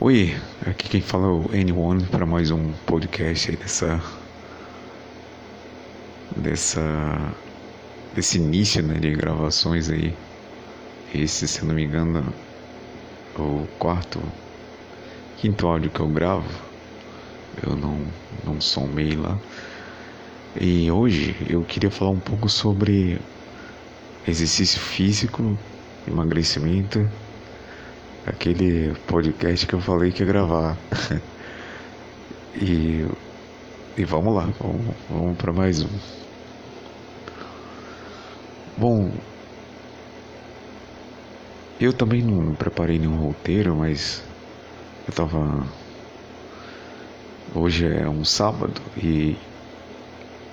Oi, aqui quem fala é o N1 para mais um podcast aí dessa dessa desse início né, de gravações aí. Esse, se não me engano, é o quarto, quinto áudio que eu gravo. Eu não não somei lá. E hoje eu queria falar um pouco sobre exercício físico, emagrecimento aquele podcast que eu falei que ia gravar. e, e vamos lá, vamos, vamos para mais um. Bom, eu também não preparei nenhum roteiro, mas eu tava. Hoje é um sábado e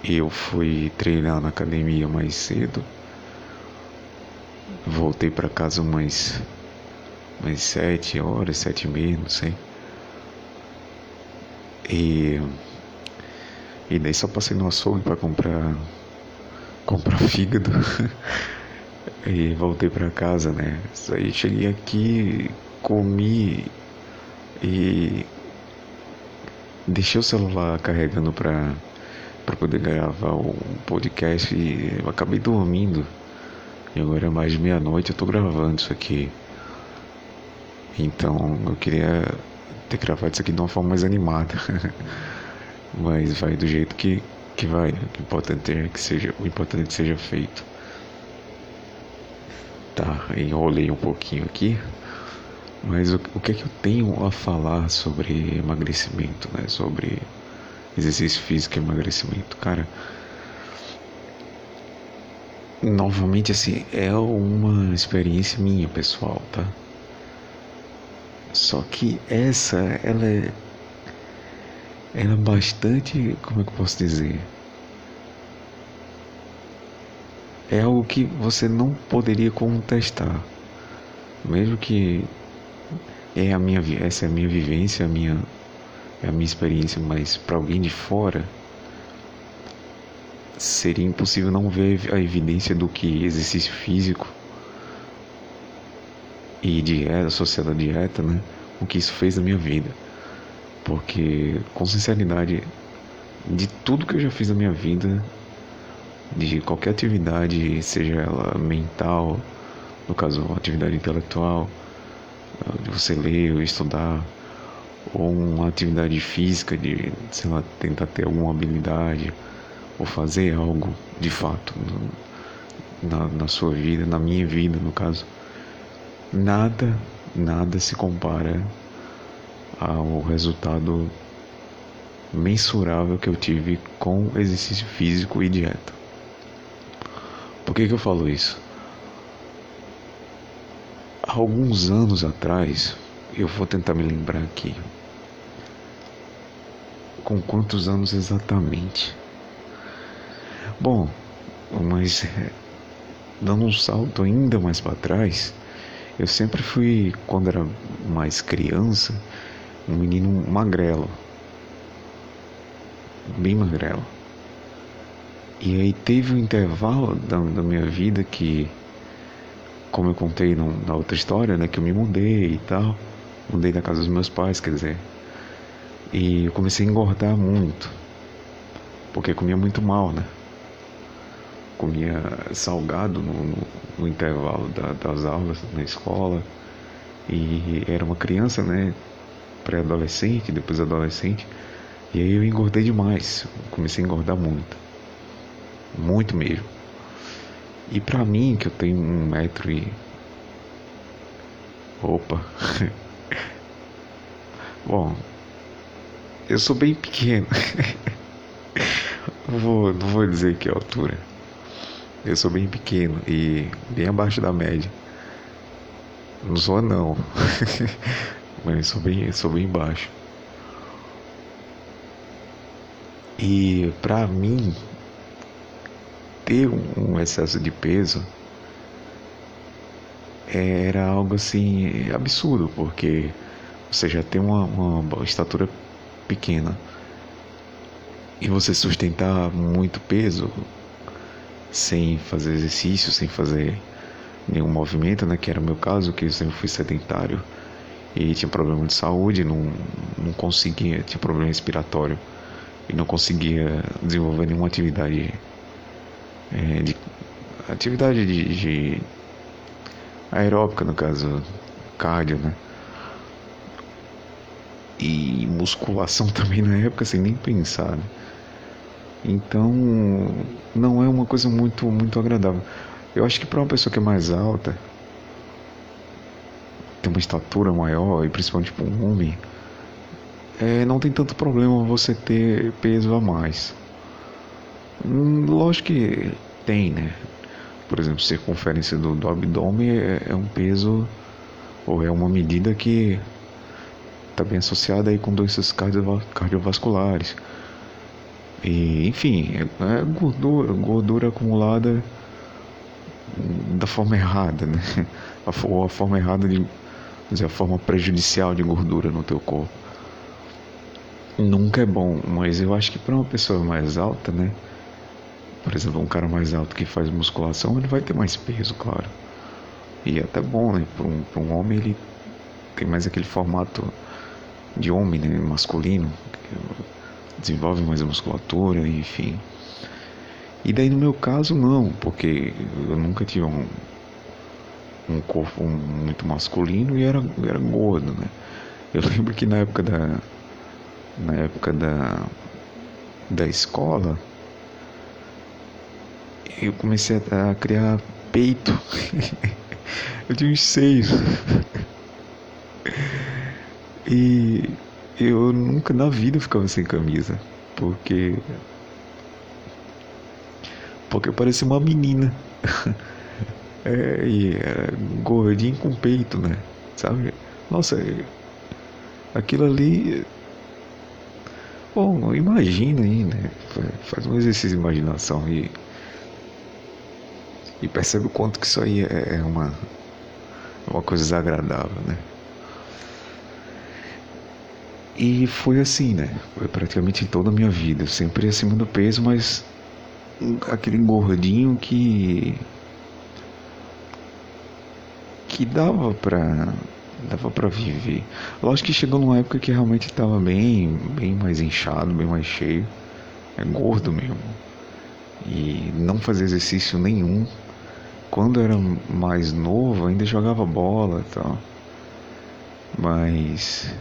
eu fui treinar na academia mais cedo. Voltei para casa umas umas sete horas, sete e meia, não sei. E, e daí só passei no açougue para comprar comprar fígado e voltei para casa, né? Aí cheguei aqui, comi e deixei o celular carregando para para poder gravar o podcast e eu acabei dormindo. E agora é mais meia-noite, eu tô gravando isso aqui. Então eu queria ter gravado isso aqui de uma forma mais animada. Mas vai do jeito que, que vai. O importante é que seja, o importante é que seja feito. Tá, enrolei um pouquinho aqui. Mas o, o que é que eu tenho a falar sobre emagrecimento, né? Sobre exercício físico e emagrecimento. Cara, novamente assim, é uma experiência minha pessoal, tá? Só que essa, ela é, ela é bastante, como é que eu posso dizer? É algo que você não poderia contestar, mesmo que é a minha, essa é a minha vivência, a minha, é a minha experiência, mas para alguém de fora seria impossível não ver a evidência do que exercício físico e dieta, associada à dieta, né? O que isso fez na minha vida. Porque, com sinceridade, de tudo que eu já fiz na minha vida, de qualquer atividade, seja ela mental, no caso, atividade intelectual, de você ler ou estudar, ou uma atividade física, de, sei lá, tentar ter alguma habilidade, ou fazer algo de fato na, na sua vida, na minha vida, no caso nada, nada se compara ao resultado mensurável que eu tive com exercício físico e dieta. Por que, que eu falo isso? Há alguns anos atrás, eu vou tentar me lembrar aqui. Com quantos anos exatamente? Bom, mas dando um salto ainda mais para trás, eu sempre fui, quando era mais criança, um menino magrelo. Bem magrelo. E aí teve um intervalo da, da minha vida que, como eu contei no, na outra história, né, que eu me mudei e tal. Mudei da casa dos meus pais, quer dizer. E eu comecei a engordar muito. Porque comia muito mal, né? Comia salgado no, no, no intervalo da, das aulas na escola e era uma criança, né, pré-adolescente, depois adolescente, e aí eu engordei demais, comecei a engordar muito, muito mesmo. E pra mim, que eu tenho um metro e. Opa! Bom, eu sou bem pequeno. vou, não vou dizer que é altura. Eu sou bem pequeno e bem abaixo da média. Não sou não, mas sou bem, sou bem baixo. E para mim ter um excesso de peso era algo assim absurdo, porque você já tem uma, uma estatura pequena e você sustentar muito peso sem fazer exercício, sem fazer nenhum movimento, né? Que era o meu caso, que eu sempre fui sedentário. e tinha problema de saúde, não, não conseguia, tinha problema respiratório e não conseguia desenvolver nenhuma atividade é, de atividade de, de aeróbica no caso cardio, né? E musculação também na época sem nem pensar. Né? Então não é uma coisa muito muito agradável. Eu acho que para uma pessoa que é mais alta, tem uma estatura maior e principalmente para um homem, é, não tem tanto problema você ter peso a mais. Hum, lógico que tem, né? Por exemplo, circunferência do, do abdômen é, é um peso ou é uma medida que está bem associada aí com doenças cardiovasculares. E, enfim, é, é gordura, gordura acumulada da forma errada, né? Ou a forma errada de dizer, a forma prejudicial de gordura no teu corpo. Nunca é bom, mas eu acho que para uma pessoa mais alta, né? Por exemplo, um cara mais alto que faz musculação, ele vai ter mais peso, claro. E é até bom, né? Para um, um homem, ele tem mais aquele formato de homem, né? Masculino, desenvolve mais a musculatura, enfim. E daí no meu caso, não, porque eu nunca tive um, um corpo muito masculino e era, era gordo, né? Eu lembro que na época da na época da da escola eu comecei a, a criar peito. eu tinha uns seios. e eu nunca na vida ficava sem camisa, porque porque eu parecia uma menina. É, e era gordinho com peito, né? Sabe? Nossa, aquilo ali. Bom, imagina aí, né? Faz um exercício de imaginação e. E percebe o quanto que isso aí é, é uma. Uma coisa desagradável, né? E foi assim, né? Foi praticamente toda a minha vida. Sempre acima do peso, mas aquele gordinho que que dava pra dava para viver. Lógico que chegou numa época que realmente estava bem, bem mais inchado, bem mais cheio, é gordo mesmo. E não fazia exercício nenhum. Quando era mais novo, ainda jogava bola e tal. Mas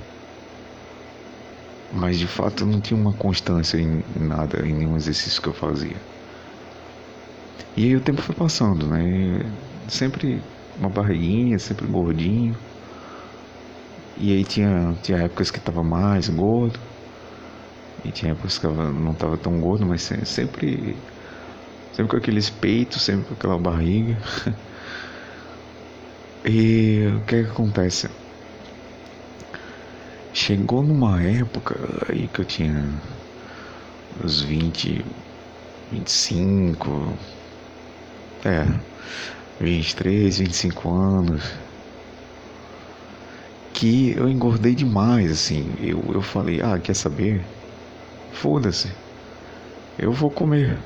mas de fato não tinha uma constância em nada, em nenhum exercício que eu fazia. E aí o tempo foi passando, né? Sempre uma barriguinha, sempre gordinho. E aí tinha, tinha épocas que tava mais gordo. E tinha épocas que não tava tão gordo, mas sempre. Sempre com aqueles peitos, sempre com aquela barriga. e o que, é que acontece? Chegou numa época aí que eu tinha uns 20, 25. É 23, 25 anos, que eu engordei demais, assim. Eu, eu falei, ah, quer saber? Foda-se. Eu vou comer.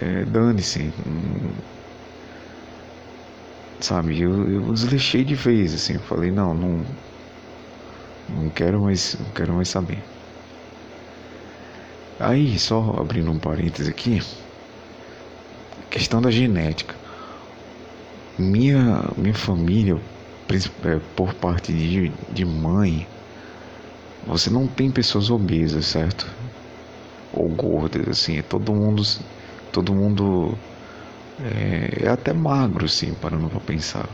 É, Dane-se. Sabe, eu, eu desleixei de vez, assim. Eu falei, não, não. Não quero mais, não quero mais saber. Aí, só abrindo um parêntese aqui, questão da genética. Minha, minha família, é, por parte de, de mãe, você não tem pessoas obesas, certo? Ou gordas, assim, é todo mundo, todo mundo é, é até magro, assim, parando para pensar.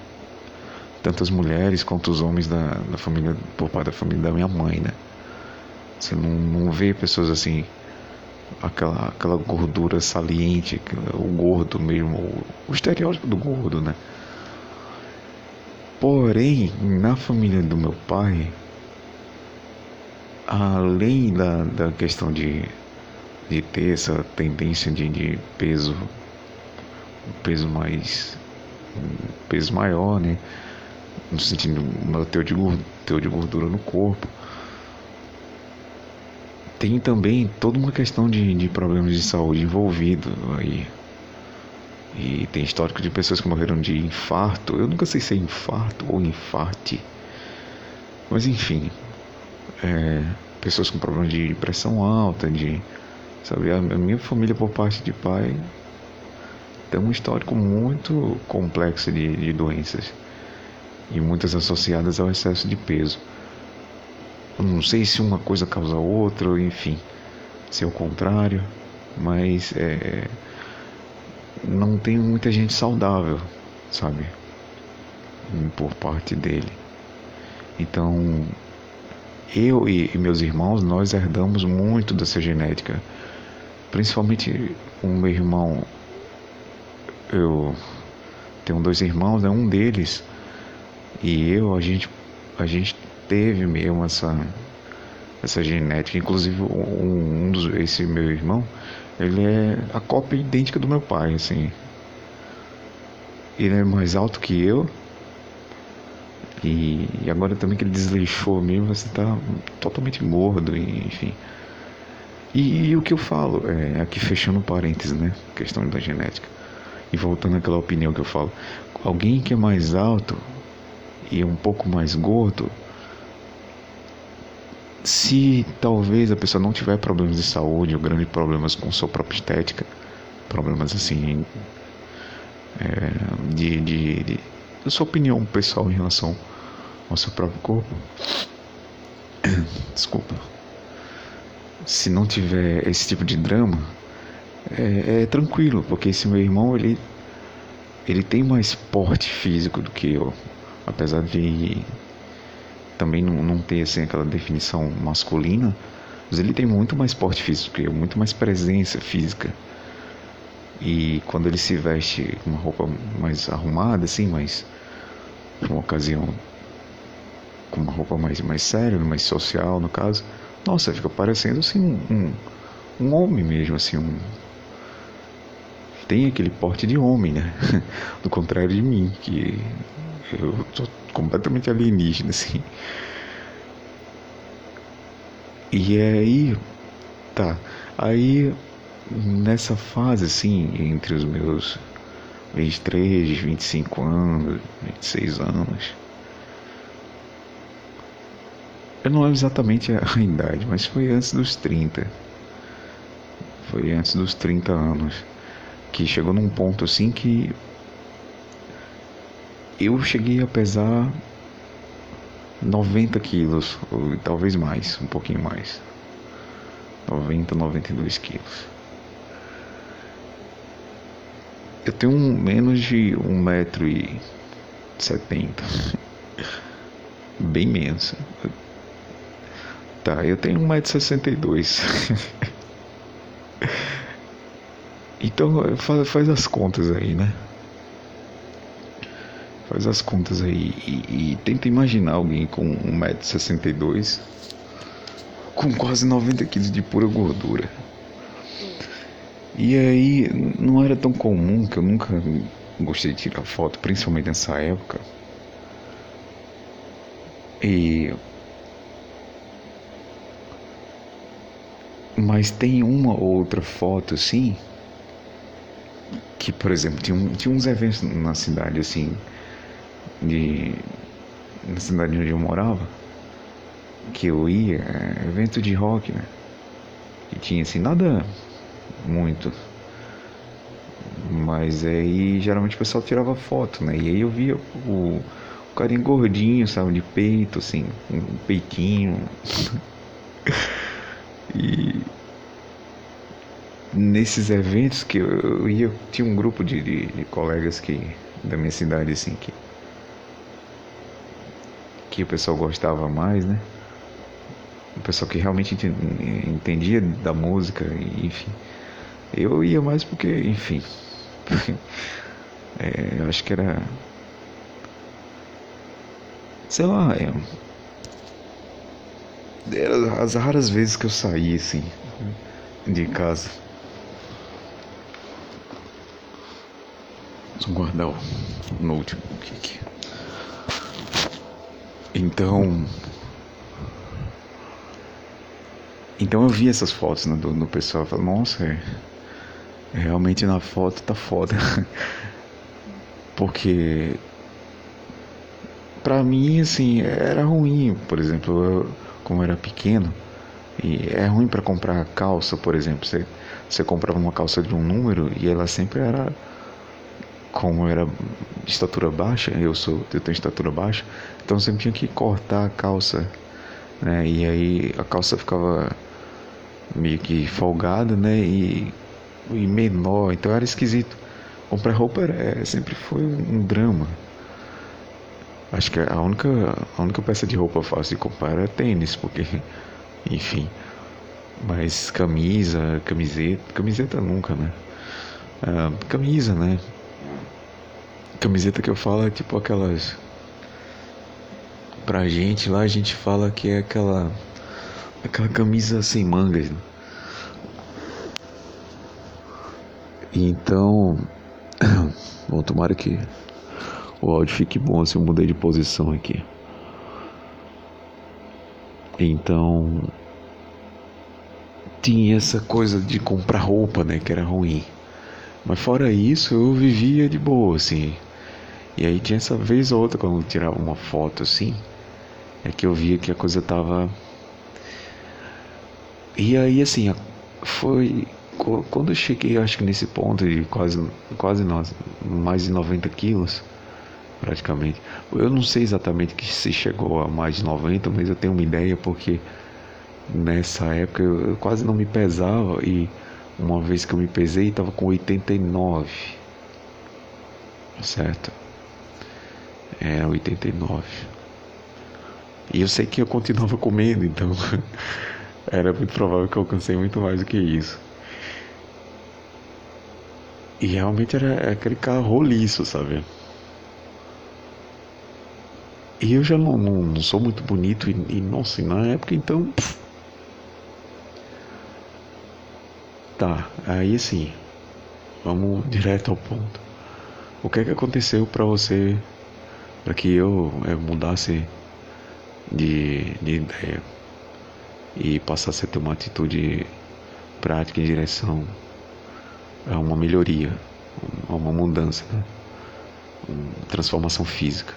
Tanto as mulheres quanto os homens da, da família, por parte da família da minha mãe, né? Você não, não vê pessoas assim, aquela, aquela gordura saliente, o gordo mesmo, o, o estereótipo do gordo, né? Porém, na família do meu pai, além da, da questão de, de ter essa tendência de, de peso, peso mais, peso maior, né? No sentido do teor de, teor de gordura no corpo, tem também toda uma questão de, de problemas de saúde envolvido aí e tem histórico de pessoas que morreram de infarto. Eu nunca sei se é infarto ou infarte. Mas enfim, é, pessoas com problemas de pressão alta, de. Sabe, a minha família por parte de pai tem um histórico muito complexo de, de doenças e muitas associadas ao excesso de peso. Não sei se uma coisa causa outra, enfim, se é o contrário, mas é, não tem muita gente saudável, sabe? Por parte dele. Então, eu e, e meus irmãos, nós herdamos muito dessa genética. Principalmente o meu irmão. Eu tenho dois irmãos, né? um deles e eu, a gente, a gente teve mesmo essa, essa genética. Inclusive, um, um dos, esse meu irmão, ele é a cópia idêntica do meu pai, assim. Ele é mais alto que eu, e, e agora também que ele desleixou mesmo, você tá totalmente gordo, enfim. E, e, o que eu falo, é, aqui fechando parênteses, né? Questão da genética. E voltando àquela opinião que eu falo. Alguém que é mais alto e um pouco mais gordo, se talvez a pessoa não tiver problemas de saúde ou grandes problemas com sua própria estética, problemas assim é, de, de, de, sua opinião pessoal em relação ao seu próprio corpo. Desculpa. Se não tiver esse tipo de drama, é, é, tranquilo, porque esse meu irmão ele, ele tem mais porte físico do que eu, apesar de também não, não ter assim, aquela definição masculina, mas ele tem muito mais porte físico que eu, muito mais presença física. E quando ele se veste com uma roupa mais arrumada, assim, mais uma ocasião com uma roupa mais, mais séria, mais social no caso, nossa, fica parecendo assim um, um, um homem mesmo, assim, um. Tem aquele porte de homem, né? Do contrário de mim, que eu tô completamente alienígena, assim. E aí, tá. Aí, nessa fase, assim, entre os meus 23, 25 anos, 26 anos, eu não lembro exatamente a, idade, mas foi antes dos 30. Foi antes dos 30 anos. Que chegou num ponto assim que. Eu cheguei a pesar 90 quilos, ou talvez mais, um pouquinho mais. 90, 92 quilos. Eu tenho menos de 1,70m. Bem menos. Tá, eu tenho 1,62m. então faz, faz as contas aí, né? Faz as contas aí e, e tenta imaginar alguém com 1,62m com quase 90 kg de pura gordura. E aí não era tão comum que eu nunca gostei de tirar foto, principalmente nessa época. E Mas tem uma outra foto assim que, por exemplo, tinha, um, tinha uns eventos na cidade assim de na cidade onde eu morava que eu ia, é, evento de rock, né? E tinha assim nada muito. Mas aí geralmente o pessoal tirava foto, né? E aí eu via o, o carinha gordinho, sabe, de peito, assim, um peitinho. E nesses eventos que eu ia, tinha um grupo de, de, de, colegas que da minha cidade assim que que o pessoal gostava mais, né? O pessoal que realmente entendia da música, enfim. Eu ia mais porque, enfim, é, eu acho que era, sei lá, é, era as raras vezes que eu saí assim de casa. Vou guardar o notebook aqui. Então. Então eu vi essas fotos né, do, do pessoal e falei, nossa, é, realmente na foto tá foda. Porque pra mim, assim, era ruim. Por exemplo, eu, como eu era pequeno, e é ruim para comprar calça, por exemplo. Você, você comprava uma calça de um número e ela sempre era. Como era de estatura baixa, eu sou eu tenho estatura baixa, então sempre tinha que cortar a calça, né? E aí a calça ficava meio que folgada, né? E, e menor, então era esquisito. Comprar roupa era, é, sempre foi um drama. Acho que a única, a única peça de roupa fácil de comprar é tênis, porque, enfim. Mas camisa, camiseta, camiseta nunca, né? Ah, camisa, né? Camiseta que eu falo é tipo aquelas. Pra gente lá a gente fala que é aquela. aquela camisa sem mangas. Né? Então. Bom, tomara que o áudio fique bom se eu mudei de posição aqui. Então. Tinha essa coisa de comprar roupa, né? Que era ruim. Mas fora isso, eu vivia de boa, assim. E aí tinha essa vez ou outra, quando eu tirava uma foto assim, é que eu via que a coisa tava. E aí, assim, foi quando eu cheguei, acho que nesse ponto de quase, quase nós, mais de 90 quilos, praticamente. Eu não sei exatamente que se chegou a mais de 90, mas eu tenho uma ideia porque nessa época eu, eu quase não me pesava e uma vez que eu me pesei estava com 89. Certo? É, 89. E eu sei que eu continuava comendo, então era muito provável que eu alcancei muito mais do que isso. E realmente era aquele carro roliço, sabe? E eu já não, não, não sou muito bonito e, e, nossa, e na época então. Tá, aí sim. Vamos direto ao ponto. O que é que aconteceu para você para que eu é, mudasse de, de ideia e passasse a ter uma atitude prática em direção a uma melhoria, a uma mudança, né? uma transformação física.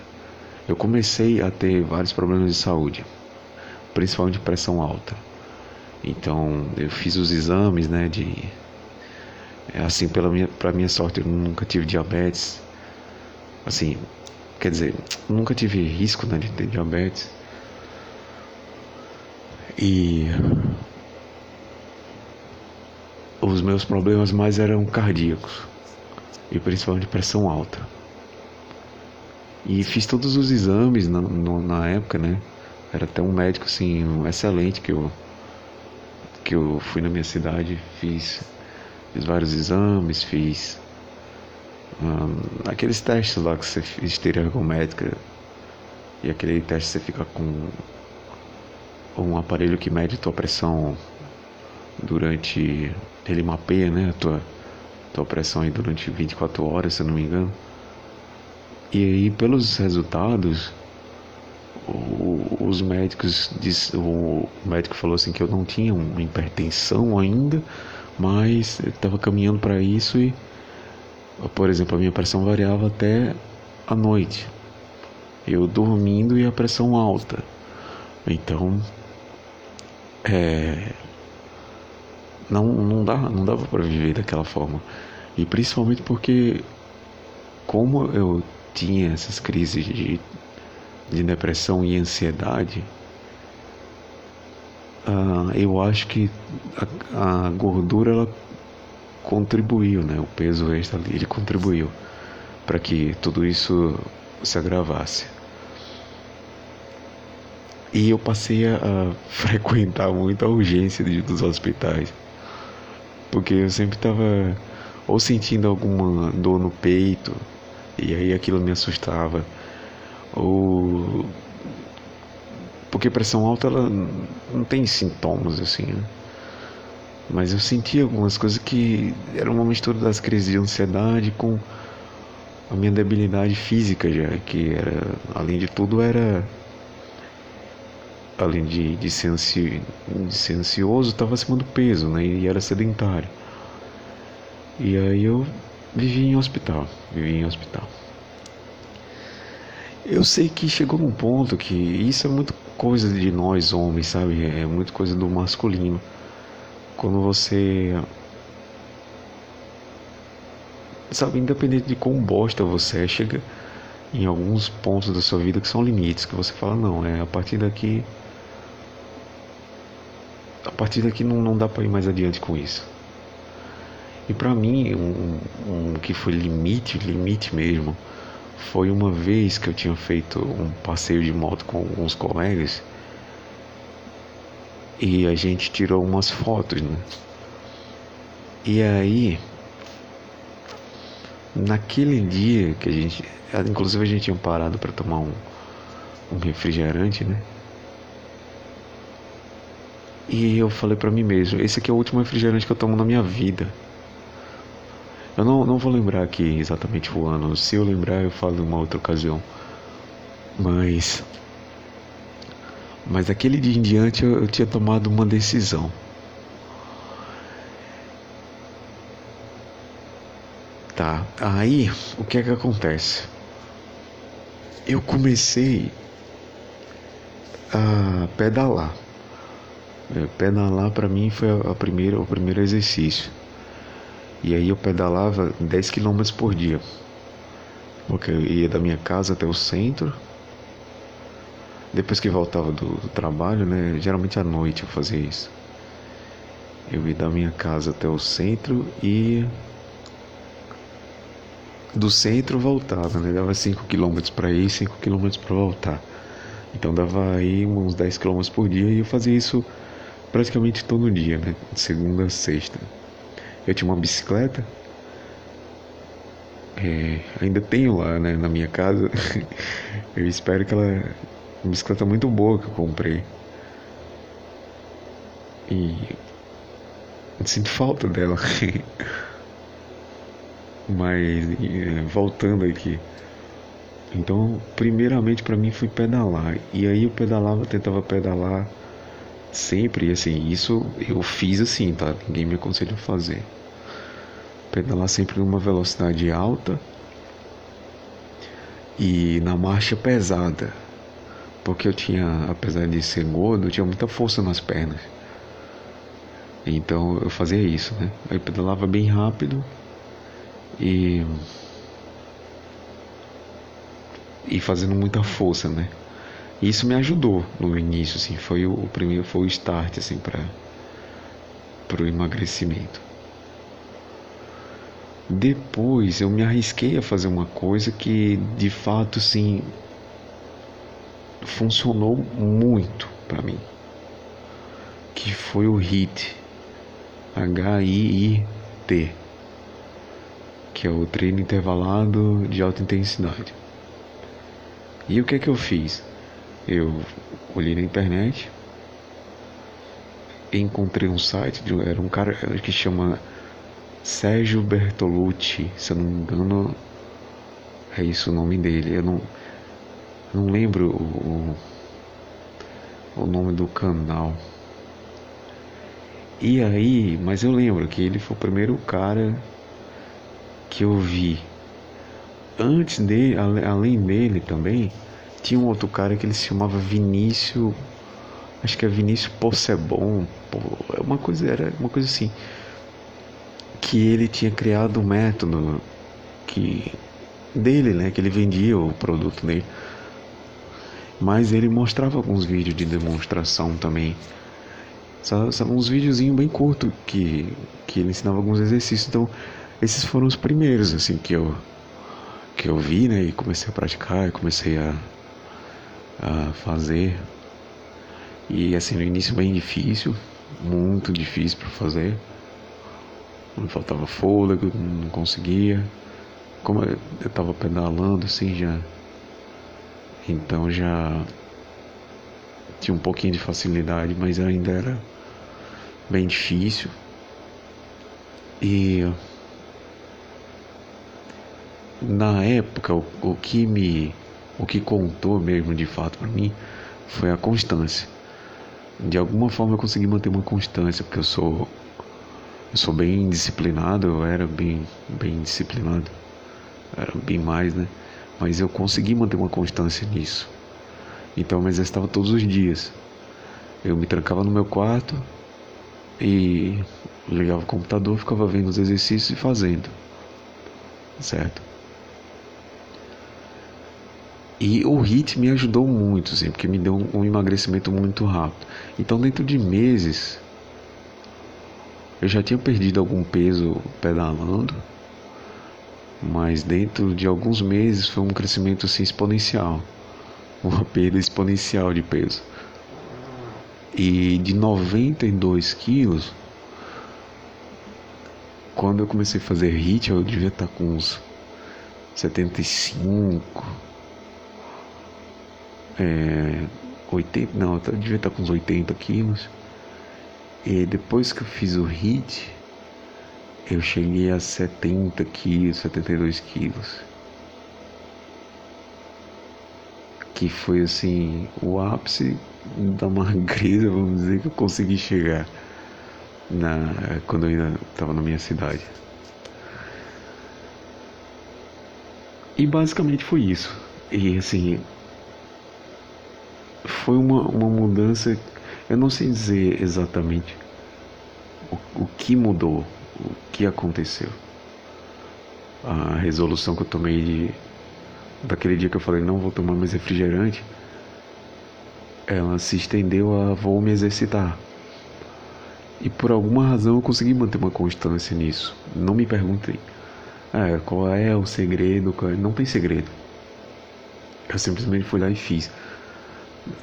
Eu comecei a ter vários problemas de saúde, principalmente pressão alta. Então eu fiz os exames, né, de assim pela minha para minha sorte eu nunca tive diabetes. Assim, quer dizer, nunca tive risco né, de ter diabetes. E os meus problemas mais eram cardíacos e principalmente pressão alta. E fiz todos os exames na, no, na época, né? Era até um médico assim, um excelente que eu que eu fui na minha cidade, fiz, fiz vários exames, fiz um, aqueles testes lá que você esteira médica e aquele teste você fica com um aparelho que mede tua pressão durante ele mapeia, né, a tua tua pressão aí durante 24 horas, se eu não me engano. E aí, pelos resultados, os médicos, diz, o médico falou assim que eu não tinha uma hipertensão ainda, mas estava caminhando para isso e, por exemplo, a minha pressão variava até a noite. Eu dormindo e a pressão alta. Então, é, não, não, dá, não dava para viver daquela forma. E principalmente porque, como eu tinha essas crises de, de depressão e ansiedade, uh, eu acho que a, a, gordura ela contribuiu, né? o peso extra ali, ele contribuiu para que tudo isso se agravasse. E eu passei a, frequentar muito a urgência dos hospitais, porque eu sempre estava ou sentindo alguma dor no peito, e aí aquilo me assustava. Ou porque pressão alta ela não tem sintomas assim, né? Mas eu sentia algumas coisas que era uma mistura das crises de ansiedade com a minha debilidade física já, que era, além de tudo, era além de, de, ser, de ser ansioso, estava acima do peso, né? E era sedentário. E aí eu vivi em hospital, vivi em hospital. Eu sei que chegou num ponto que isso é muito coisa de nós homens, sabe? É muito coisa do masculino. Quando você. Sabe, independente de quão bosta você é, chega em alguns pontos da sua vida que são limites, que você fala, não, é a partir daqui. A partir daqui não, não dá para ir mais adiante com isso. E para mim, um, um que foi limite, limite mesmo, foi uma vez que eu tinha feito um passeio de moto com alguns colegas e a gente tirou umas fotos, né? E aí, naquele dia que a gente, inclusive a gente tinha parado para tomar um, um refrigerante, né? E eu falei para mim mesmo, esse aqui é o último refrigerante que eu tomo na minha vida. Eu não, não vou lembrar aqui exatamente o ano. Se eu lembrar, eu falo em uma outra ocasião. Mas mas aquele dia em diante eu, eu tinha tomado uma decisão. Tá, aí o que é que acontece? Eu comecei a pedalar. É, pedalar para mim foi a primeira, o primeiro exercício. E aí eu pedalava 10 km por dia. Porque eu ia da minha casa até o centro depois que voltava do, do, trabalho, né? Geralmente à noite eu fazia isso. Eu ia da minha casa até o centro e do centro voltava, né? Dava 5 km para ir, 5 km para voltar. Então dava aí uns 10 km por dia e eu fazia isso praticamente todo dia, né? De segunda a sexta. Eu tinha uma bicicleta. É, ainda tenho lá né, na minha casa. eu espero que ela uma bicicleta muito boa que eu comprei. E sinto falta dela. Mas voltando aqui. Então, primeiramente para mim foi pedalar. E aí eu pedalava, tentava pedalar sempre, e assim, isso eu fiz assim, tá? Ninguém me aconselhou a fazer. Pedalar sempre numa velocidade alta e na marcha pesada porque eu tinha, apesar de ser gordo, eu tinha muita força nas pernas. Então eu fazia isso, né? Eu pedalava bem rápido e e fazendo muita força, né? E isso me ajudou no início, assim, foi o, o primeiro, foi o start, assim, para para o emagrecimento. Depois eu me arrisquei a fazer uma coisa que de fato, sim, funcionou muito para mim, que foi o HIIT, H-I-I-T, que é o treino intervalado de alta intensidade. E o que é que eu fiz? Eu olhei na internet, encontrei um site, de, era um cara que chama Sérgio Bertolucci, se eu não me engano, é isso o nome dele. Eu não, não lembro o, o nome do canal. E aí, mas eu lembro que ele foi o primeiro cara que eu vi. Antes dele, além dele também, tinha um outro cara que ele se chamava Vinícius, acho que é Vinícius Possebon, é uma coisa era uma coisa assim, que ele tinha criado um método que dele, né, que ele vendia o produto dele mas ele mostrava alguns vídeos de demonstração também. São, são uns videozinhos bem curtos que, que ele ensinava alguns exercícios. Então, esses foram os primeiros assim que eu que eu vi, né, e comecei a praticar, e comecei a, a fazer. E assim, no início bem difícil, muito difícil para fazer. Me faltava fôlego, não conseguia. Como eu estava pedalando assim já então já tinha um pouquinho de facilidade, mas ainda era bem difícil. E na época o, o que me o que contou mesmo de fato para mim foi a constância. De alguma forma eu consegui manter uma constância, porque eu sou eu sou bem disciplinado, eu era bem bem disciplinado. Era bem mais, né? Mas eu consegui manter uma constância nisso. Então eu me exercitava todos os dias. Eu me trancava no meu quarto e ligava o computador, ficava vendo os exercícios e fazendo. Certo? E o HIT me ajudou muito, assim, porque me deu um, um emagrecimento muito rápido. Então, dentro de meses, eu já tinha perdido algum peso pedalando, mas dentro de alguns meses foi um crescimento assim, exponencial uma perda exponencial de peso. E de 92 quilos, quando eu comecei a fazer HIT, eu devia estar com uns 75, é, 80, não, eu devia estar com uns 80 quilos. E depois que eu fiz o HIT, eu cheguei a 70 quilos, 72 quilos. Que foi assim, o ápice da magreza, vamos dizer, que eu consegui chegar na, quando eu ainda estava na minha cidade. E basicamente foi isso. E assim, foi uma, uma mudança, eu não sei dizer exatamente o, o que mudou, o que aconteceu. A resolução que eu tomei de, daquele dia que eu falei não vou tomar mais refrigerante, ela se estendeu a vou me exercitar. E por alguma razão eu consegui manter uma constância nisso. Não me perguntem ah, qual é o segredo. É... Não tem segredo. Eu simplesmente fui lá e fiz.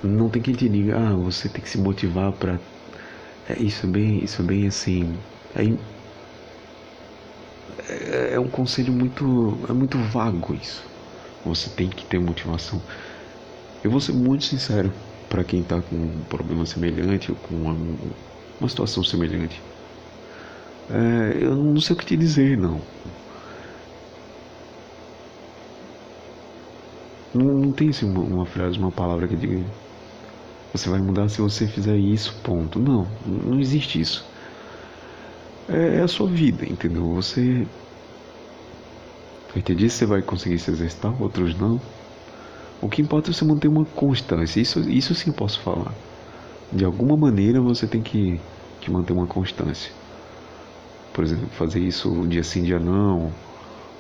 Não tem quem te diga, ah, você tem que se motivar para. É, isso é bem, isso é bem assim. É, um conselho muito, é muito vago isso. Você tem que ter motivação. Eu vou ser muito sincero para quem está com um problema semelhante ou com uma, uma situação semelhante. É, eu não sei o que te dizer, não. Não, não tem assim, uma, uma frase, uma palavra que diga você vai mudar se você fizer isso, ponto. Não, não existe isso. É, é a sua vida, entendeu? Você. Ter dias você vai conseguir se exercitar, outros não. O que importa é você manter uma constância. Isso, isso sim posso falar. De alguma maneira você tem que, que manter uma constância. Por exemplo, fazer isso um dia sim, dia não.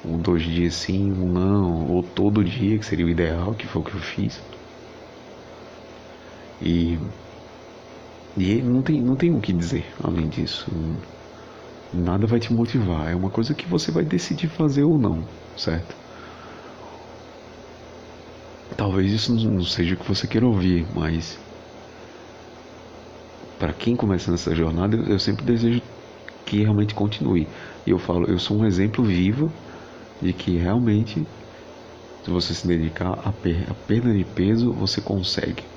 Um dois dias sim, um não. Ou todo dia, que seria o ideal, que foi o que eu fiz. E, e não, tem, não tem o que dizer além disso. Nada vai te motivar. É uma coisa que você vai decidir fazer ou não, certo? Talvez isso não seja o que você queira ouvir, mas para quem começa nessa jornada, eu sempre desejo que realmente continue. E eu falo, eu sou um exemplo vivo de que realmente, se você se dedicar à perda de peso, você consegue.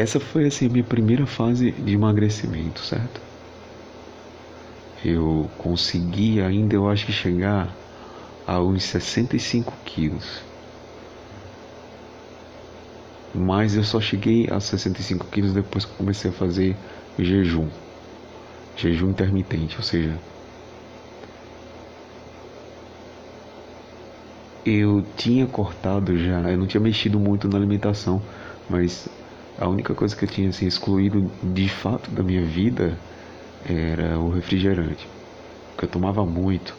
Essa foi assim a minha primeira fase de emagrecimento, certo? Eu consegui ainda, eu acho que chegar a uns 65 quilos. Mas eu só cheguei a 65 quilos depois que comecei a fazer jejum. Jejum intermitente, ou seja, eu tinha cortado já, eu não tinha mexido muito na alimentação, mas a única coisa que eu tinha assim, excluído de fato da minha vida era o refrigerante, porque eu tomava muito.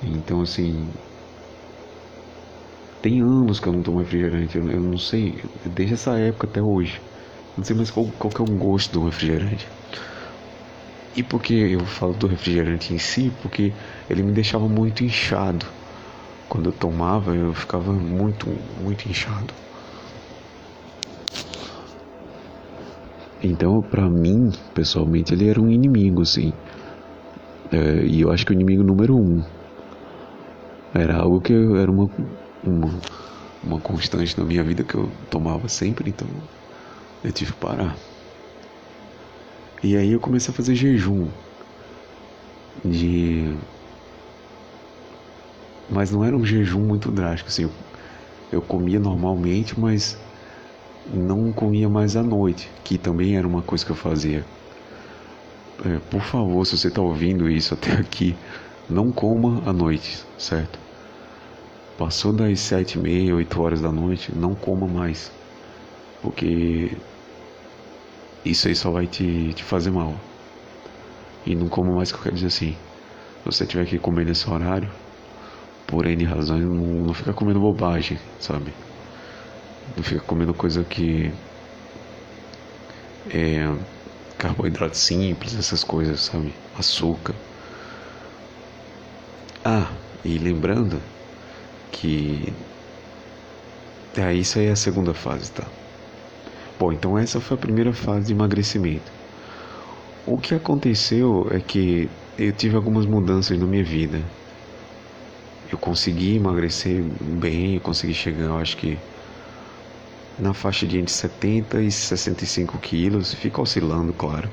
Então, assim, tem anos que eu não tomo refrigerante, eu, eu não sei, desde essa época até hoje. Não sei mais qual, qual é o gosto do refrigerante. E por que eu falo do refrigerante em si? Porque ele me deixava muito inchado. Quando eu tomava, eu ficava muito, muito inchado. Então, para mim, pessoalmente, ele era um inimigo, assim. É, e eu acho que o inimigo número um. Era algo que era uma, uma, uma constante na minha vida que eu tomava sempre, então eu tive que parar. E aí eu comecei a fazer jejum. De. Mas não era um jejum muito drástico, assim. Eu, eu comia normalmente, mas não comia mais à noite, que também era uma coisa que eu fazia. É, por favor, se você está ouvindo isso até aqui, não coma à noite, certo? Passou das sete e meia, oito horas da noite, não coma mais, porque isso aí só vai te, te fazer mal. E não coma mais que eu quero dizer assim. Se você tiver que comer nesse horário, por N razões, não, não fica comendo bobagem, sabe? Não fica comendo coisa que é carboidrato simples, essas coisas, sabe? Açúcar. Ah, e lembrando que é, isso aí é a segunda fase, tá? Bom, então essa foi a primeira fase de emagrecimento. O que aconteceu é que eu tive algumas mudanças na minha vida. Eu consegui emagrecer bem, eu consegui chegar, eu acho que na faixa de entre 70 e 65 quilos, fica oscilando, claro.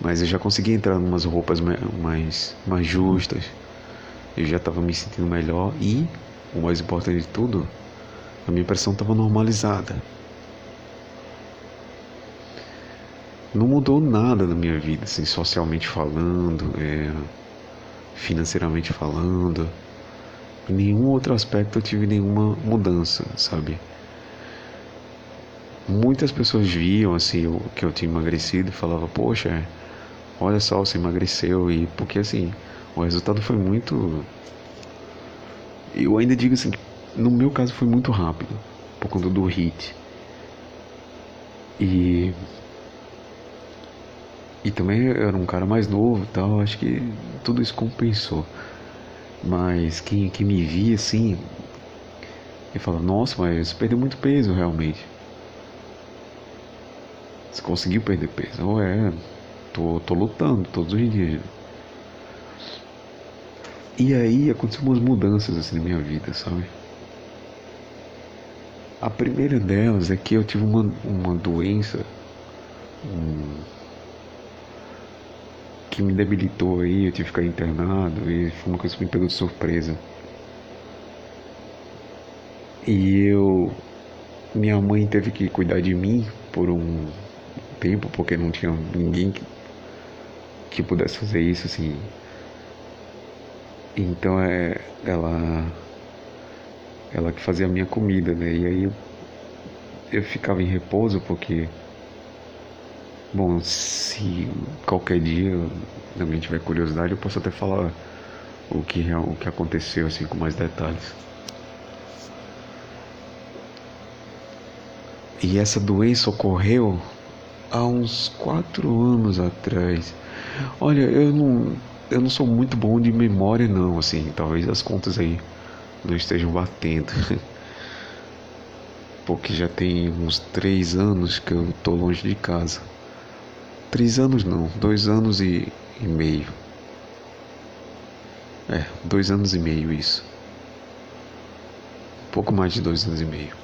Mas eu já consegui entrar em umas roupas mais, mais justas. Eu já estava me sentindo melhor e, o mais importante de tudo, a minha pressão estava normalizada. Não mudou nada na minha vida, assim, socialmente falando, é, financeiramente falando. Em nenhum outro aspecto eu tive nenhuma mudança, sabe? Muitas pessoas viam assim que eu tinha emagrecido e falavam, poxa, olha só, você emagreceu e porque assim, o resultado foi muito eu ainda digo assim, no meu caso foi muito rápido, por conta do hit. E e também eu era um cara mais novo tal, acho que tudo isso compensou. Mas quem, quem me via assim, e fala, nossa, mas você perdeu muito peso realmente. Você conseguiu perder peso? Ou é, tô, tô lutando todos os dias. E aí aconteceram umas mudanças assim na minha vida, sabe? A primeira delas é que eu tive uma, uma doença um, que me debilitou aí, eu tive que ficar internado e foi uma coisa que me pegou de surpresa. E eu. Minha mãe teve que cuidar de mim por um tempo, porque não tinha ninguém que, que pudesse fazer isso, assim. Então é. Ela. Ela que fazia a minha comida, né? E aí eu, ficava em repouso porque. Bom, se qualquer dia também tiver curiosidade, eu posso até falar o que, o que aconteceu assim com mais detalhes. E essa doença ocorreu há uns quatro anos atrás. Olha, eu não, eu não sou muito bom de memória não, assim, talvez as contas aí não estejam batendo. Porque já tem uns três anos que eu tô longe de casa. Três anos não, dois anos e, e meio. É, dois anos e meio isso. Pouco mais de dois anos e meio.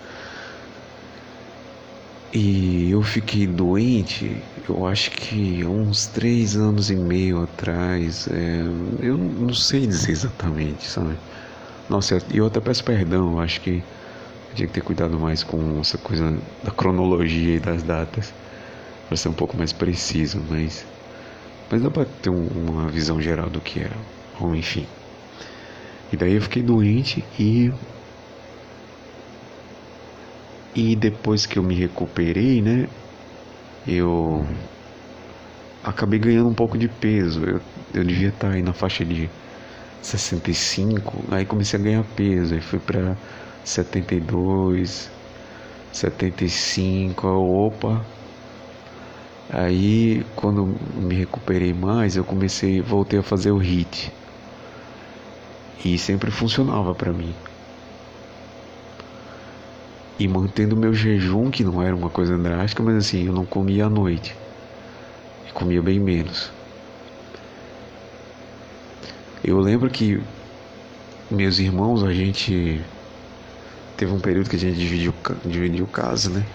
E eu fiquei doente, eu acho que uns três anos e meio atrás. É, eu não sei dizer exatamente, sabe? Nossa, e eu até peço perdão, eu acho que eu tinha que ter cuidado mais com essa coisa da cronologia e das datas, para ser um pouco mais preciso, mas, mas dá para ter um, uma visão geral do que era. Bom, enfim. E daí eu fiquei doente e e depois que eu me recuperei, né, eu acabei ganhando um pouco de peso. Eu, eu devia estar aí na faixa de 65, aí comecei a ganhar peso, aí fui para 72, 75, opa. Aí quando me recuperei mais, eu comecei, voltei a fazer o HIT. E sempre funcionava para mim e mantendo meu jejum, que não era uma coisa drástica, mas assim, eu não comia à noite. Comia bem menos. Eu lembro que meus irmãos, a gente teve um período que a gente dividiu, dividiu casa, né?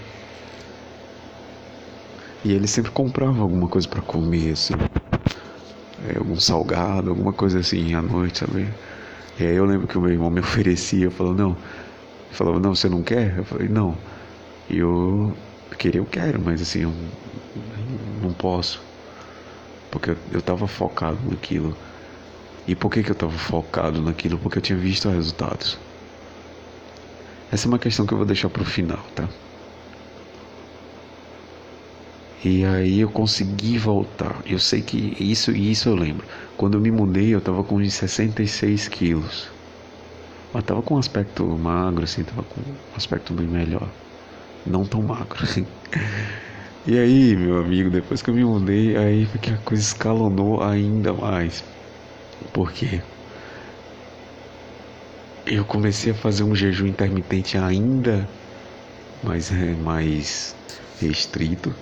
E eles sempre compravam alguma coisa para comer, assim. É, algum salgado, alguma coisa assim à noite, sabe? E aí eu lembro que o meu irmão me oferecia, falou, não, falava, não, você não quer? Eu falei, não. Eu queria, eu quero, mas assim, eu não posso. Porque eu, eu tava focado naquilo. E por que, que eu estava focado naquilo? Porque eu tinha visto resultados. Essa é uma questão que eu vou deixar para o final, tá? E aí eu consegui voltar. Eu sei que isso e isso eu lembro. Quando eu me mudei, eu tava com uns 66 quilos. Mas tava com um aspecto magro, assim, tava com um aspecto bem melhor. Não tão magro. e aí, meu amigo, depois que eu me mudei, aí foi que a coisa escalonou ainda mais. Por quê? Eu comecei a fazer um jejum intermitente ainda mais, é, mais restrito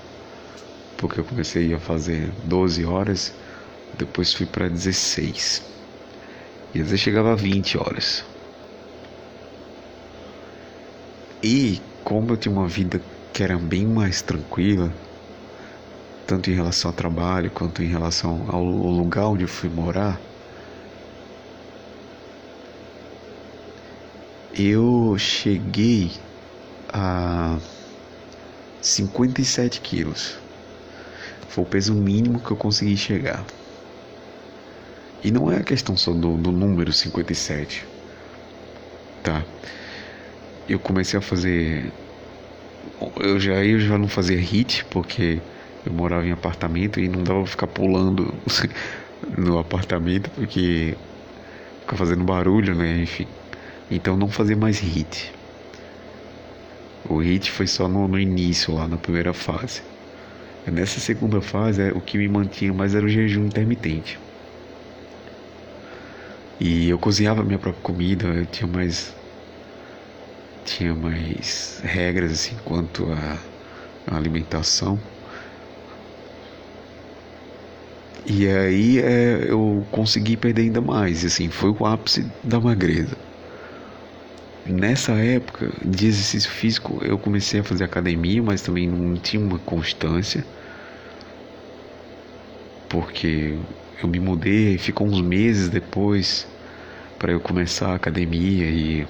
porque eu comecei a fazer 12 horas, depois fui para 16. E às vezes chegava a 20 horas. E como eu tinha uma vida que era bem mais tranquila, tanto em relação ao trabalho quanto em relação ao lugar onde eu fui morar, eu cheguei a 57 quilos. Foi o peso mínimo que eu consegui chegar. E não é a questão só do, do número 57. Tá? Eu comecei a fazer. Eu já, eu já não fazia hit, porque eu morava em apartamento e não dava pra ficar pulando no apartamento, porque ficar fazendo barulho, né? Enfim. Então não fazia mais hit. O hit foi só no, no início, lá na primeira fase. Nessa segunda fase, é, o que me mantinha mais era o jejum intermitente. E eu cozinhava minha própria comida, eu tinha mais tinha mais regras assim quanto à alimentação. E aí é, eu consegui perder ainda mais, assim, foi o ápice da magreza. Nessa época de exercício físico, eu comecei a fazer academia, mas também não tinha uma constância. Porque eu me mudei, ficou uns meses depois para eu começar a academia e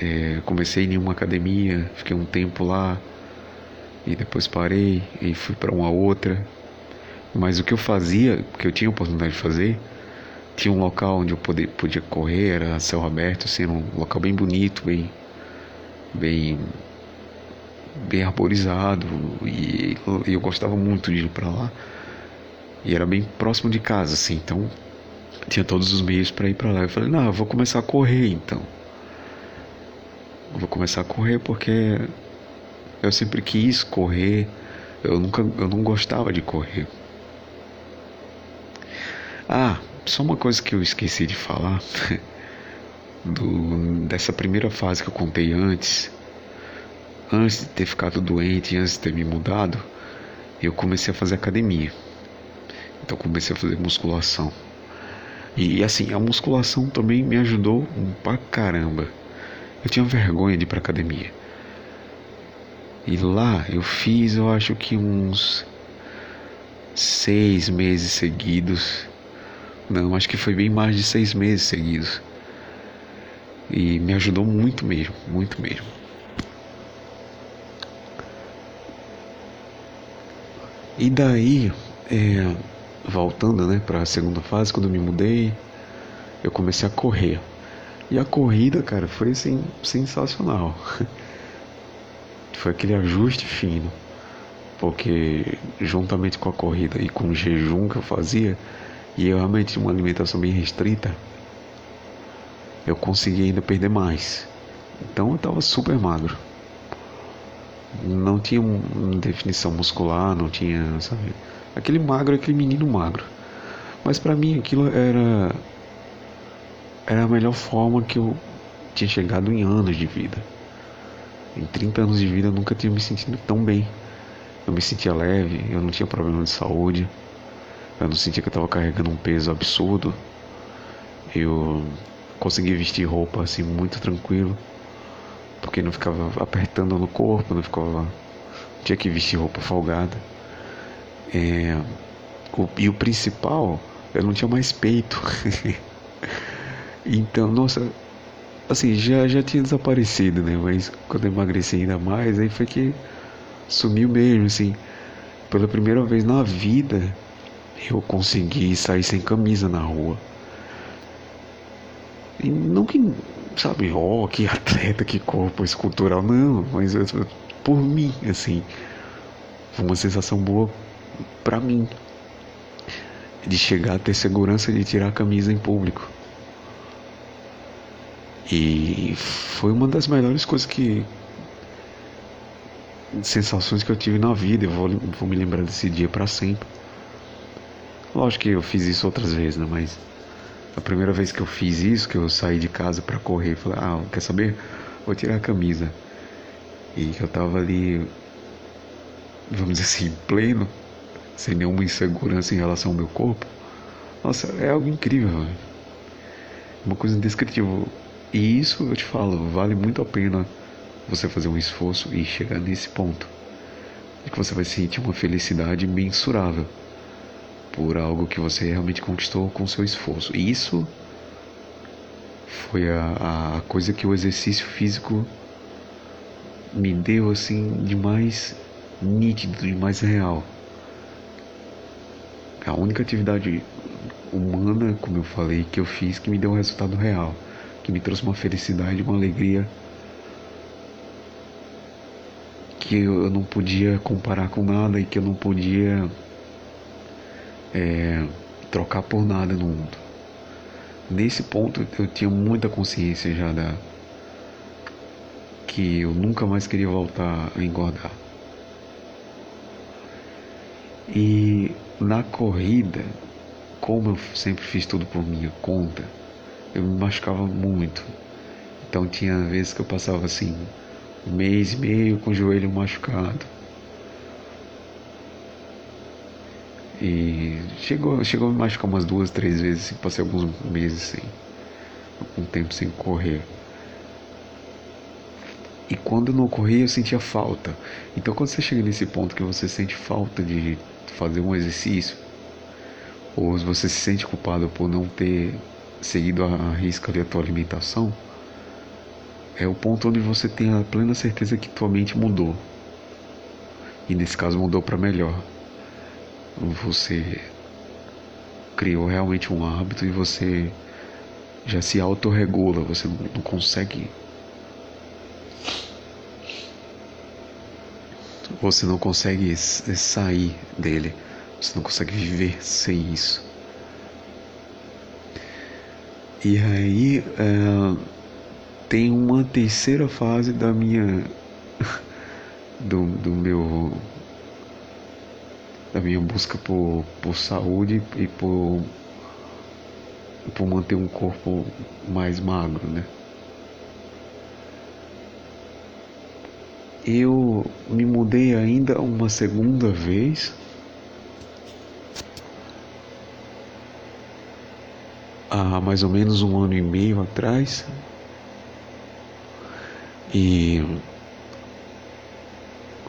é, comecei em uma academia, fiquei um tempo lá e depois parei e fui para uma outra. Mas o que eu fazia, que eu tinha oportunidade de fazer, tinha um local onde eu poder, podia correr, era céu aberto, assim, um local bem bonito, bem, bem, bem arborizado e, e eu gostava muito de ir para lá. E era bem próximo de casa, assim, então tinha todos os meios para ir para lá. Eu falei, não, eu vou começar a correr então. Vou começar a correr porque eu sempre quis correr. Eu nunca, eu não gostava de correr. Ah, só uma coisa que eu esqueci de falar do, dessa primeira fase que eu contei antes. Antes de ter ficado doente, antes de ter me mudado, eu comecei a fazer academia. Então comecei a fazer musculação. E assim, a musculação também me ajudou pra caramba. Eu tinha vergonha de ir pra academia. E lá eu fiz, eu acho que uns seis meses seguidos não, acho que foi bem mais de seis meses seguidos. E me ajudou muito mesmo, muito mesmo. E daí, é, voltando né, para a segunda fase, quando eu me mudei, eu comecei a correr. E a corrida, cara, foi assim, sensacional. foi aquele ajuste fino. Porque juntamente com a corrida e com o jejum que eu fazia, e eu realmente tinha uma alimentação bem restrita, eu consegui ainda perder mais. Então eu estava super magro. Não tinha definição muscular, não tinha, sabe? Aquele magro, aquele menino magro. Mas para mim aquilo era era a melhor forma que eu tinha chegado em anos de vida. Em 30 anos de vida eu nunca tinha me sentido tão bem. Eu me sentia leve, eu não tinha problema de saúde. Eu não sentia que eu estava carregando um peso absurdo. Eu consegui vestir roupa assim muito tranquilo, porque não ficava apertando no corpo, não ficava tinha que vestir roupa folgada. É, e o principal, eu não tinha mais peito. então, nossa, assim, já, já tinha desaparecido, né? Mas quando eu emagreci ainda mais, aí foi que sumiu mesmo, assim. Pela primeira vez na vida, eu consegui sair sem camisa na rua. E não que, sabe, ó, oh, que atleta, que corpo escultural, não, mas por mim, assim, foi uma sensação boa para mim de chegar a ter segurança de tirar a camisa em público. E foi uma das melhores coisas que. sensações que eu tive na vida. Eu vou, vou me lembrar desse dia para sempre. Lógico que eu fiz isso outras vezes, né? Mas a primeira vez que eu fiz isso, que eu saí de casa para correr, falei: Ah, quer saber? Vou tirar a camisa. E eu tava ali, vamos dizer assim, pleno, sem nenhuma insegurança em relação ao meu corpo. Nossa, é algo incrível, velho. Uma coisa indescritível. E isso eu te falo, vale muito a pena você fazer um esforço e chegar nesse ponto. Que você vai sentir uma felicidade mensurável por algo que você realmente conquistou com seu esforço. E isso foi a, a coisa que o exercício físico me deu assim de mais nítido, de mais real. A única atividade humana, como eu falei, que eu fiz que me deu um resultado real que me trouxe uma felicidade, uma alegria que eu não podia comparar com nada e que eu não podia é, trocar por nada no mundo. Nesse ponto eu tinha muita consciência já da que eu nunca mais queria voltar a engordar. E na corrida, como eu sempre fiz tudo por minha conta, eu me machucava muito. Então tinha vezes que eu passava assim, um mês e meio com o joelho machucado. E chegou, chegou a me machucar umas duas, três vezes, assim, passei alguns meses sem, um tempo sem correr. E quando não corria eu sentia falta. Então quando você chega nesse ponto que você sente falta de fazer um exercício, ou você se sente culpado por não ter seguido a risca ali a tua alimentação, é o ponto onde você tem a plena certeza que tua mente mudou. E nesse caso mudou para melhor. Você criou realmente um hábito e você já se autorregula, você não consegue você não consegue sair dele, você não consegue viver sem isso. E aí é, tem uma terceira fase da minha do, do meu da minha busca por, por saúde e por, por manter um corpo mais magro, né? Eu me mudei ainda uma segunda vez há mais ou menos um ano e meio atrás. E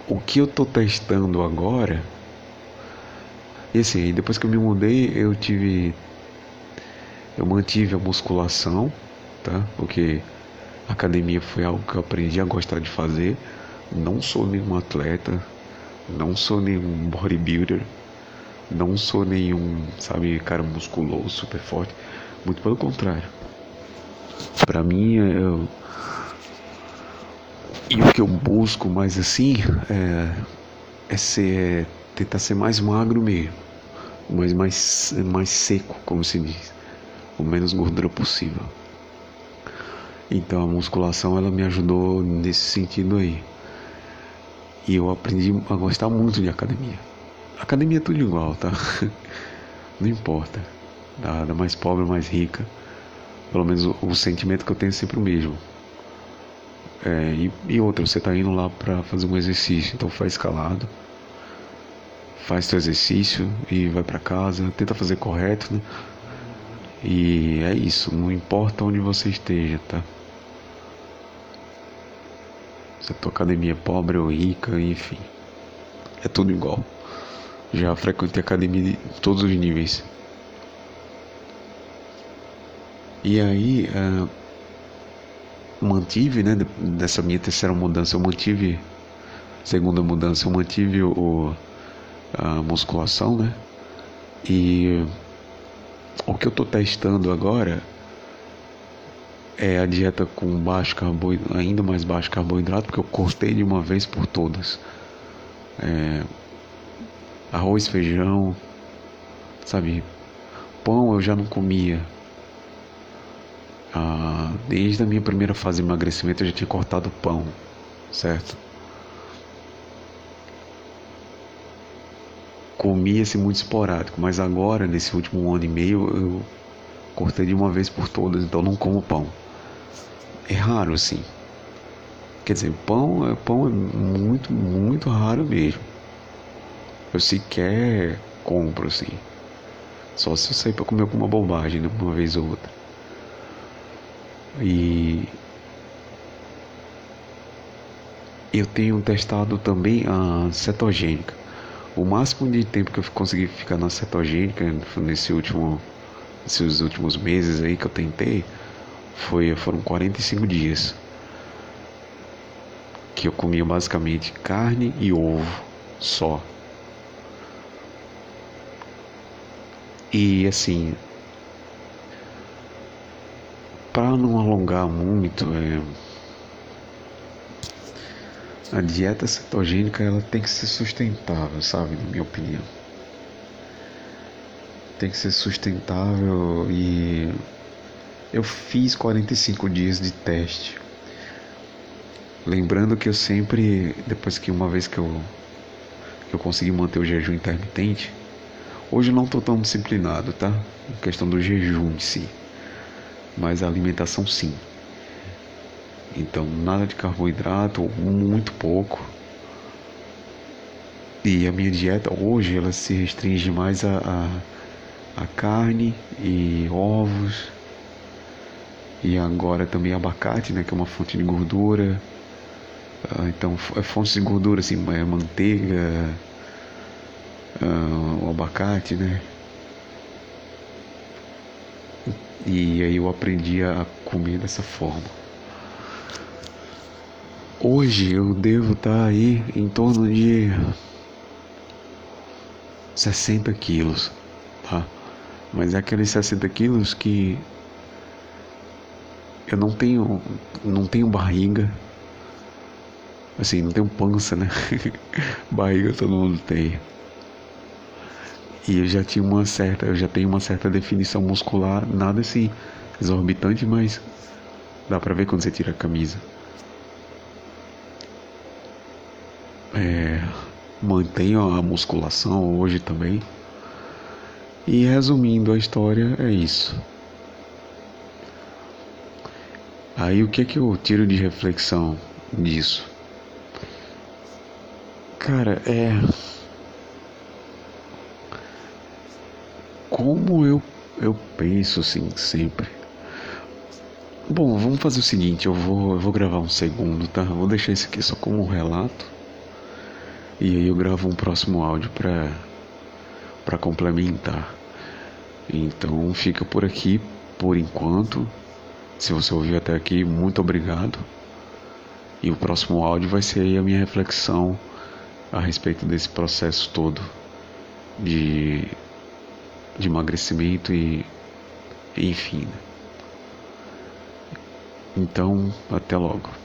o que eu estou testando agora, e assim, depois que eu me mudei, eu tive eu mantive a musculação, tá? Porque academia foi algo que eu aprendi a gostar de fazer. Não sou nenhum atleta, não sou nenhum bodybuilder, não sou nenhum, sabe, cara musculoso, super forte. Muito pelo contrário. Para mim, eu, e o que eu busco mais assim é, é ser, é tentar ser mais magro mesmo, mas mais, mais seco, como se diz, o menos gordura possível. Então a musculação ela me ajudou nesse sentido aí. E eu aprendi a gostar muito de academia. Academia é tudo igual, tá? Não importa da, da mais pobre, mais rica. Pelo menos o, o, sentimento que eu tenho é sempre o mesmo. É, e, e outra, você está indo lá para fazer um exercício, então faz escalado, faz seu exercício e vai para casa, tenta fazer correto, né? E é isso, não importa onde você esteja, tá? Se a tua academia é pobre ou rica, enfim, é tudo igual. Já frequentei academia de todos os níveis. E aí uh, mantive, né, dessa minha terceira mudança, eu mantive, segunda mudança, eu mantive o, a musculação, né? E o que eu estou testando agora é a dieta com baixo carboidrato, ainda mais baixo carboidrato, porque eu cortei de uma vez por todas. É, arroz, feijão, sabe? Pão eu já não comia. Ah, desde a minha primeira fase de emagrecimento eu já tinha cortado pão, certo? Comia-se muito esporádico, mas agora, nesse último ano e meio, eu cortei de uma vez por todas, então não como pão. É raro assim. Quer dizer, pão, é, pão é muito, muito raro mesmo. Eu sequer compro assim. Só se eu sair para comer alguma bobagem, né? uma vez ou outra. E eu tenho testado também a cetogênica. O máximo de tempo que eu consegui ficar na cetogênica nesse último, nesses últimos meses aí que eu tentei foi, foram 45 dias que eu comia basicamente carne e ovo só. E assim, para não alongar muito, é, a dieta cetogênica ela tem que ser sustentável, sabe, na minha opinião. Tem que ser sustentável e eu fiz 45 dias de teste. Lembrando que eu sempre, depois que uma vez que eu, que eu consegui manter o jejum intermitente, hoje eu não estou tão disciplinado, tá? Em questão do jejum em si mas a alimentação sim. Então, nada de carboidrato, muito pouco. E a minha dieta hoje ela se restringe mais a, a, a carne e ovos. E agora também abacate, né, que é uma fonte de gordura. Ah, então, é fonte de gordura assim, é manteiga, uh, o abacate, né? E aí eu aprendi a comer dessa forma. Hoje eu devo estar aí em torno de 60 quilos, tá? Mas é aqueles 60 quilos que eu não tenho, não tenho barriga, assim, não tenho pança, né? barriga todo mundo tem. E eu já tinha uma certa, eu já tenho uma certa definição muscular, nada assim exorbitante, mas dá pra ver quando você tira a camisa. É, mantenho a musculação hoje também. E resumindo a história, é isso. Aí o que é que eu tiro de reflexão disso? Cara, é como eu, eu penso assim sempre. Bom, vamos fazer o seguinte, eu vou, eu vou gravar um segundo, tá? Vou deixar esse aqui só como um relato. E aí eu gravo um próximo áudio para para complementar. Então fica por aqui por enquanto. Se você ouviu até aqui, muito obrigado. E o próximo áudio vai ser a minha reflexão a respeito desse processo todo de de emagrecimento e enfim. Então, até logo.